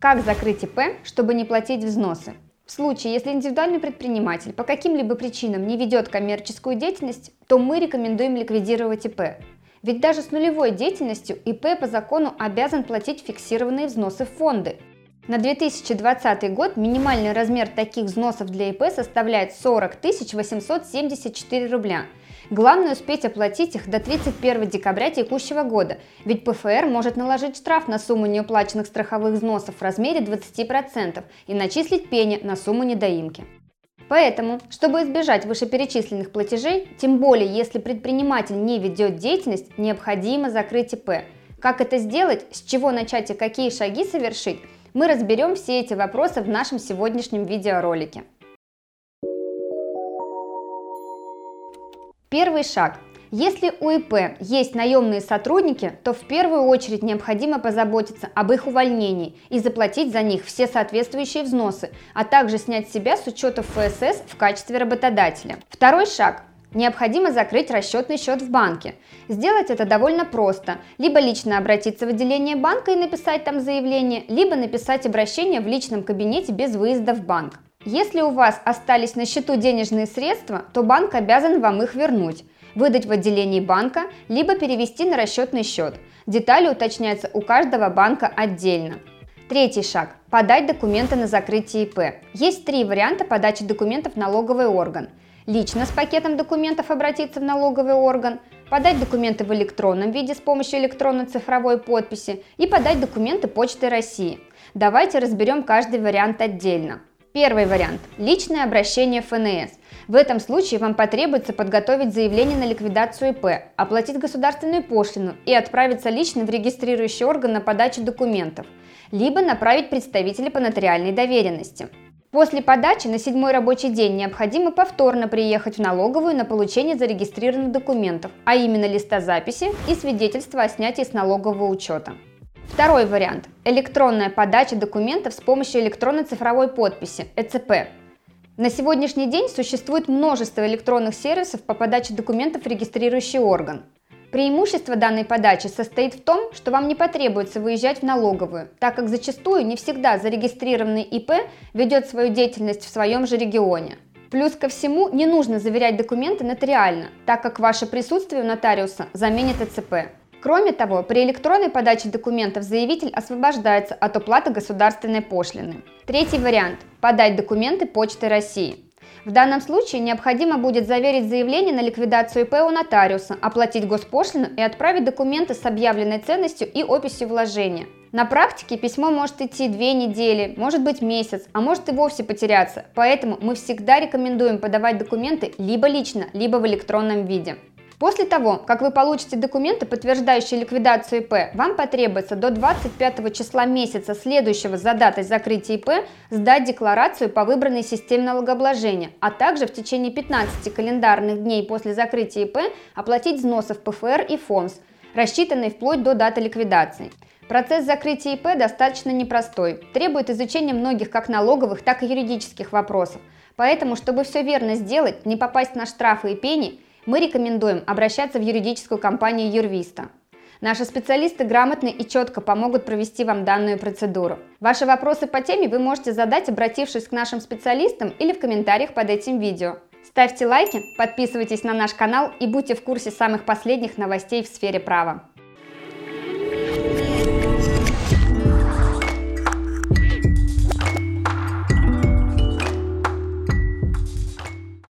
Как закрыть ИП, чтобы не платить взносы? В случае, если индивидуальный предприниматель по каким-либо причинам не ведет коммерческую деятельность, то мы рекомендуем ликвидировать ИП. Ведь даже с нулевой деятельностью ИП по закону обязан платить фиксированные взносы в фонды. На 2020 год минимальный размер таких взносов для ИП составляет 40 874 рубля – Главное успеть оплатить их до 31 декабря текущего года, ведь ПФР может наложить штраф на сумму неуплаченных страховых взносов в размере 20% и начислить пени на сумму недоимки. Поэтому, чтобы избежать вышеперечисленных платежей, тем более если предприниматель не ведет деятельность, необходимо закрыть ИП. Как это сделать, с чего начать и какие шаги совершить, мы разберем все эти вопросы в нашем сегодняшнем видеоролике. Первый шаг. Если у ИП есть наемные сотрудники, то в первую очередь необходимо позаботиться об их увольнении и заплатить за них все соответствующие взносы, а также снять себя с учета ФСС в качестве работодателя. Второй шаг. Необходимо закрыть расчетный счет в банке. Сделать это довольно просто. Либо лично обратиться в отделение банка и написать там заявление, либо написать обращение в личном кабинете без выезда в банк. Если у вас остались на счету денежные средства, то банк обязан вам их вернуть, выдать в отделении банка, либо перевести на расчетный счет. Детали уточняются у каждого банка отдельно. Третий шаг – подать документы на закрытие ИП. Есть три варианта подачи документов в налоговый орган. Лично с пакетом документов обратиться в налоговый орган, подать документы в электронном виде с помощью электронно-цифровой подписи и подать документы Почты России. Давайте разберем каждый вариант отдельно. Первый вариант – личное обращение ФНС. В этом случае вам потребуется подготовить заявление на ликвидацию ИП, оплатить государственную пошлину и отправиться лично в регистрирующий орган на подачу документов, либо направить представителя по нотариальной доверенности. После подачи на седьмой рабочий день необходимо повторно приехать в налоговую на получение зарегистрированных документов, а именно листа записи и свидетельства о снятии с налогового учета. Второй вариант – электронная подача документов с помощью электронно-цифровой подписи – ЭЦП. На сегодняшний день существует множество электронных сервисов по подаче документов в регистрирующий орган. Преимущество данной подачи состоит в том, что вам не потребуется выезжать в налоговую, так как зачастую не всегда зарегистрированный ИП ведет свою деятельность в своем же регионе. Плюс ко всему не нужно заверять документы нотариально, так как ваше присутствие у нотариуса заменит ЭЦП. Кроме того, при электронной подаче документов заявитель освобождается от уплаты государственной пошлины. Третий вариант – подать документы Почты России. В данном случае необходимо будет заверить заявление на ликвидацию ИП у нотариуса, оплатить госпошлину и отправить документы с объявленной ценностью и описью вложения. На практике письмо может идти две недели, может быть месяц, а может и вовсе потеряться, поэтому мы всегда рекомендуем подавать документы либо лично, либо в электронном виде. После того, как вы получите документы, подтверждающие ликвидацию ИП, вам потребуется до 25 числа месяца следующего за датой закрытия ИП сдать декларацию по выбранной системе налогообложения, а также в течение 15 календарных дней после закрытия ИП оплатить взносы в ПФР и ФОМС, рассчитанные вплоть до даты ликвидации. Процесс закрытия ИП достаточно непростой, требует изучения многих как налоговых, так и юридических вопросов. Поэтому, чтобы все верно сделать, не попасть на штрафы и пени, мы рекомендуем обращаться в юридическую компанию Юрвиста. Наши специалисты грамотно и четко помогут провести вам данную процедуру. Ваши вопросы по теме вы можете задать, обратившись к нашим специалистам или в комментариях под этим видео. Ставьте лайки, подписывайтесь на наш канал и будьте в курсе самых последних новостей в сфере права.